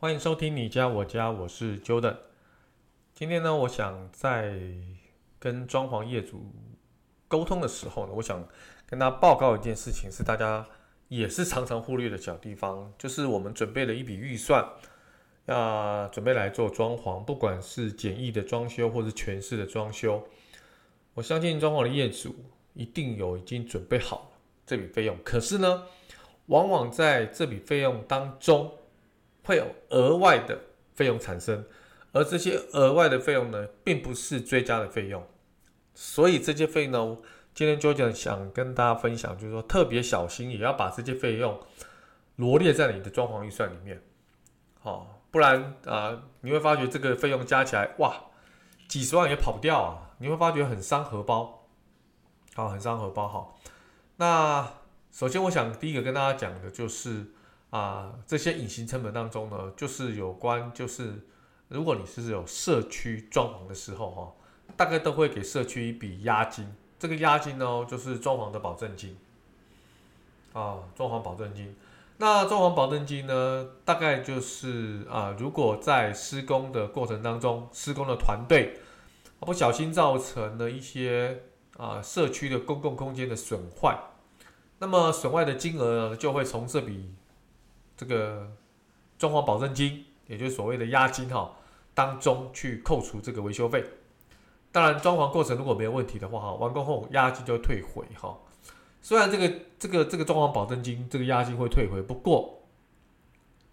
欢迎收听你家我家，我是 Jordan。今天呢，我想在跟装潢业主沟通的时候呢，我想跟他报告一件事情，是大家也是常常忽略的小地方，就是我们准备了一笔预算，要准备来做装潢，不管是简易的装修或是全室的装修，我相信装潢的业主一定有已经准备好这笔费用，可是呢，往往在这笔费用当中，会有额外的费用产生，而这些额外的费用呢，并不是追加的费用，所以这些费用呢，今天 Jojo 想跟大家分享，就是说特别小心，也要把这些费用罗列在你的装潢预算里面，好，不然啊、你会发觉这个费用加起来，哇，几十万也跑不掉啊，你会发觉很伤荷包，好，很伤荷包，好，那首先我想第一个跟大家讲的就是。啊，这些隐形成本当中呢，就是有关，就是如果你是有社区装潢的时候哈，大概都会给社区一笔押金。这个押金呢，就是装潢的保证金。啊，装潢保证金。那装潢保证金呢，大概就是啊，如果在施工的过程当中，施工的团队不小心造成了一些啊社区的公共空间的损坏，那么损坏的金额呢，就会从这笔。这个装潢保证金，也就是所谓的押金哈，当中去扣除这个维修费。当然，装潢过程如果没有问题的话哈，完工后押金就退回哈。虽然这个这个这个装潢保证金这个押金会退回，不过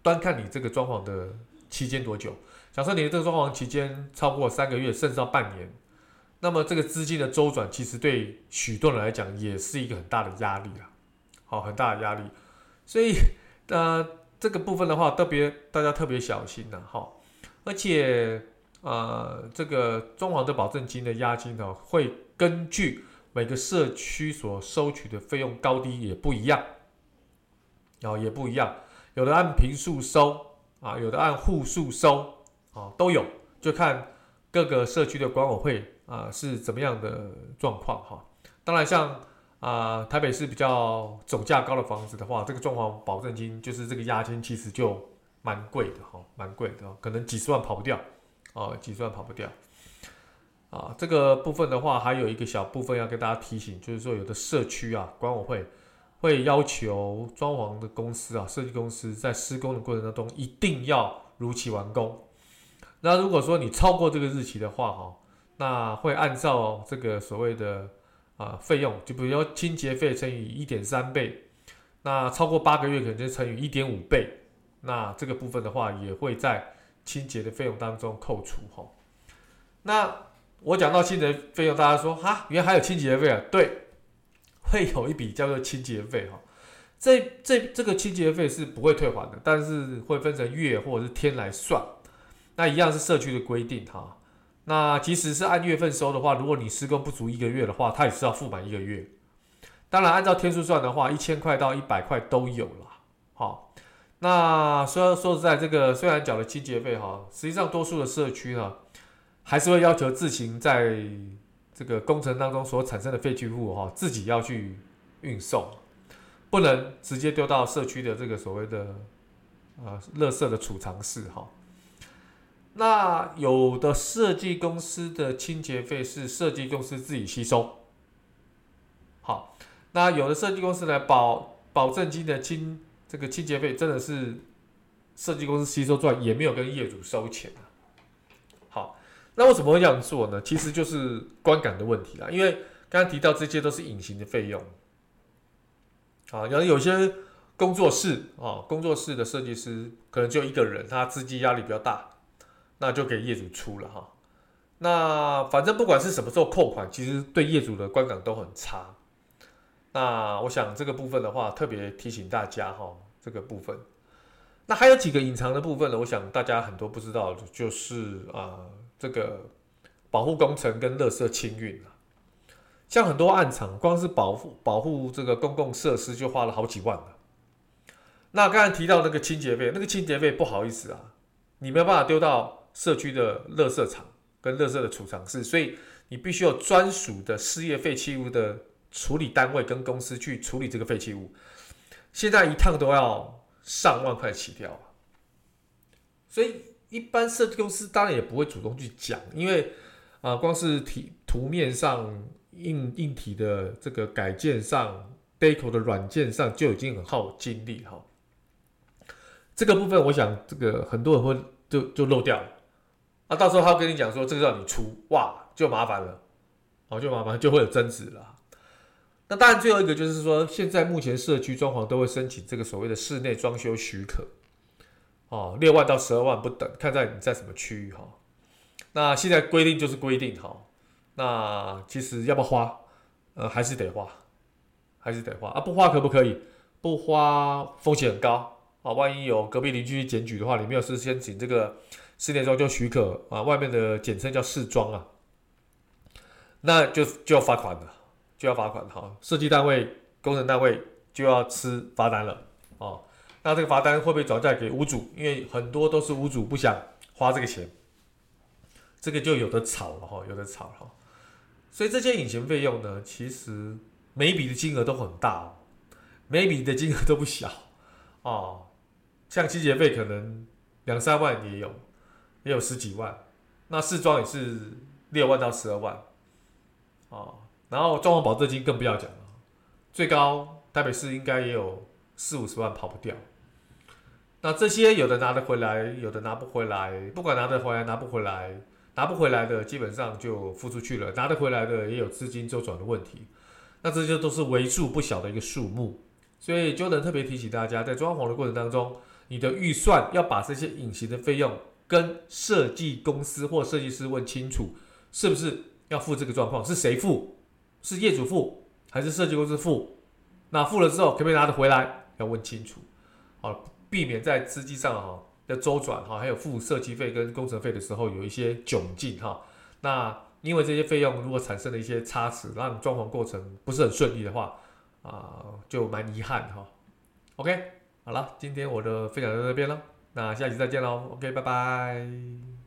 端看你这个装潢的期间多久。假设你的这个装潢期间超过三个月，甚至到半年，那么这个资金的周转其实对许多人来讲也是一个很大的压力啊，好，很大的压力，所以。那这个部分的话，特别大家特别小心呐，哈，而且呃，这个装潢的保证金的押金呢，会根据每个社区所收取的费用高低也不一样，然后也不一样，有的按平数收啊，有的按户数收啊，都有，就看各个社区的管委会啊是怎么样的状况哈。当然像。啊、台北市比较总价高的房子的话，这个装潢保证金就是这个押金，其实就蛮贵的哈，蛮贵的，可能几十万跑不掉，啊，几十万跑不掉。啊，这个部分的话，还有一个小部分要跟大家提醒，就是说有的社区啊，管委会会要求装潢的公司啊，设计公司在施工的过程当中一定要如期完工。那如果说你超过这个日期的话，哈，那会按照这个所谓的。啊，费用就比如说清洁费乘以一点三倍，那超过八个月可能就乘以一点五倍，那这个部分的话也会在清洁的费用当中扣除哈。那我讲到清洁费用，大家说哈，原来还有清洁费啊？对，会有一笔叫做清洁费哈。这这这个清洁费是不会退还的，但是会分成月或者是天来算，那一样是社区的规定哈。那即使是按月份收的话，如果你施工不足一个月的话，它也是要付满一个月。当然，按照天数算的话，一千块到一百块都有了。好，那说说实在，这个虽然缴了清洁费哈，实际上多数的社区呢，还是会要求自行在这个工程当中所产生的废弃物哈，自己要去运送，不能直接丢到社区的这个所谓的呃垃圾的储藏室哈。那有的设计公司的清洁费是设计公司自己吸收，好，那有的设计公司呢，保保证金的清这个清洁费真的是设计公司吸收赚，也没有跟业主收钱。好，那为什么会这样做呢？其实就是观感的问题啦，因为刚刚提到这些都是隐形的费用，啊，有有些工作室啊，工作室的设计师可能就一个人，他资金压力比较大。那就给业主出了哈，那反正不管是什么时候扣款，其实对业主的观感都很差。那我想这个部分的话，特别提醒大家哈，这个部分。那还有几个隐藏的部分呢？我想大家很多不知道的，就是啊、这个保护工程跟垃圾清运啊。像很多暗场，光是保护保护这个公共设施就花了好几万了。那刚才提到那个清洁费，那个清洁费不好意思啊，你没有办法丢到社区的垃圾场跟垃圾的储藏室，所以你必须有专属的事业废弃物的处理单位跟公司去处理这个废弃物。现在一趟都要上万块起跳，所以一般设计公司当然也不会主动去讲，因为啊，光是体图面上。硬硬体的这个改建上，Deco 的软件上就已经很耗精力哈。这个部分我想这个很多人会就就漏掉了啊，到时候他跟你讲说这个要你出，哇，就麻烦了，哦，就麻烦就会有争执了。那当然最后一个就是说，现在目前社区装潢都会申请这个所谓的室内装修许可，哦，六万到十二万不等，看在你在什么区域哈。那现在规定就是规定哈。那其实要不要花，呃，还是得花，还是得花啊！不花可不可以？不花风险很高啊！万一有隔壁邻居检举的话，你没有事先请这个室内装修许可啊，外面的简称叫试装啊，那就就要罚款了，就要罚款哈！设计单位、工程单位就要吃罚单了哦。那这个罚单会不会转嫁给屋主？因为很多都是屋主不想花这个钱，这个就有的吵了哈，有的吵哈。所以这些隐形费用呢，其实每笔的金额都很大哦，每笔的金额都不小哦。像清洁费可能两三万也有，也有十几万。那试装也是六万到十二万哦。然后装潢保证金更不要讲了，最高台北市应该也有四五十万跑不掉。那这些有的拿得回来，有的拿不回来。不管拿得回来拿不回来。拿不回来的基本上就付出去了，拿得回来的也有资金周转的问题，那这些都是为数不小的一个数目，所以就能特别提醒大家，在装潢的过程当中，你的预算要把这些隐形的费用跟设计公司或设计师问清楚，是不是要付这个状况？是谁付？是业主付还是设计公司付？那付了之后可不可以拿得回来？要问清楚，好，避免在资金上哈。的周转哈，还有付设计费跟工程费的时候有一些窘境哈。那因为这些费用如果产生了一些差池，让装潢过程不是很顺利的话，啊，就蛮遗憾哈。OK，好了，今天我的分享到这边了，那下期再见喽。OK，拜拜。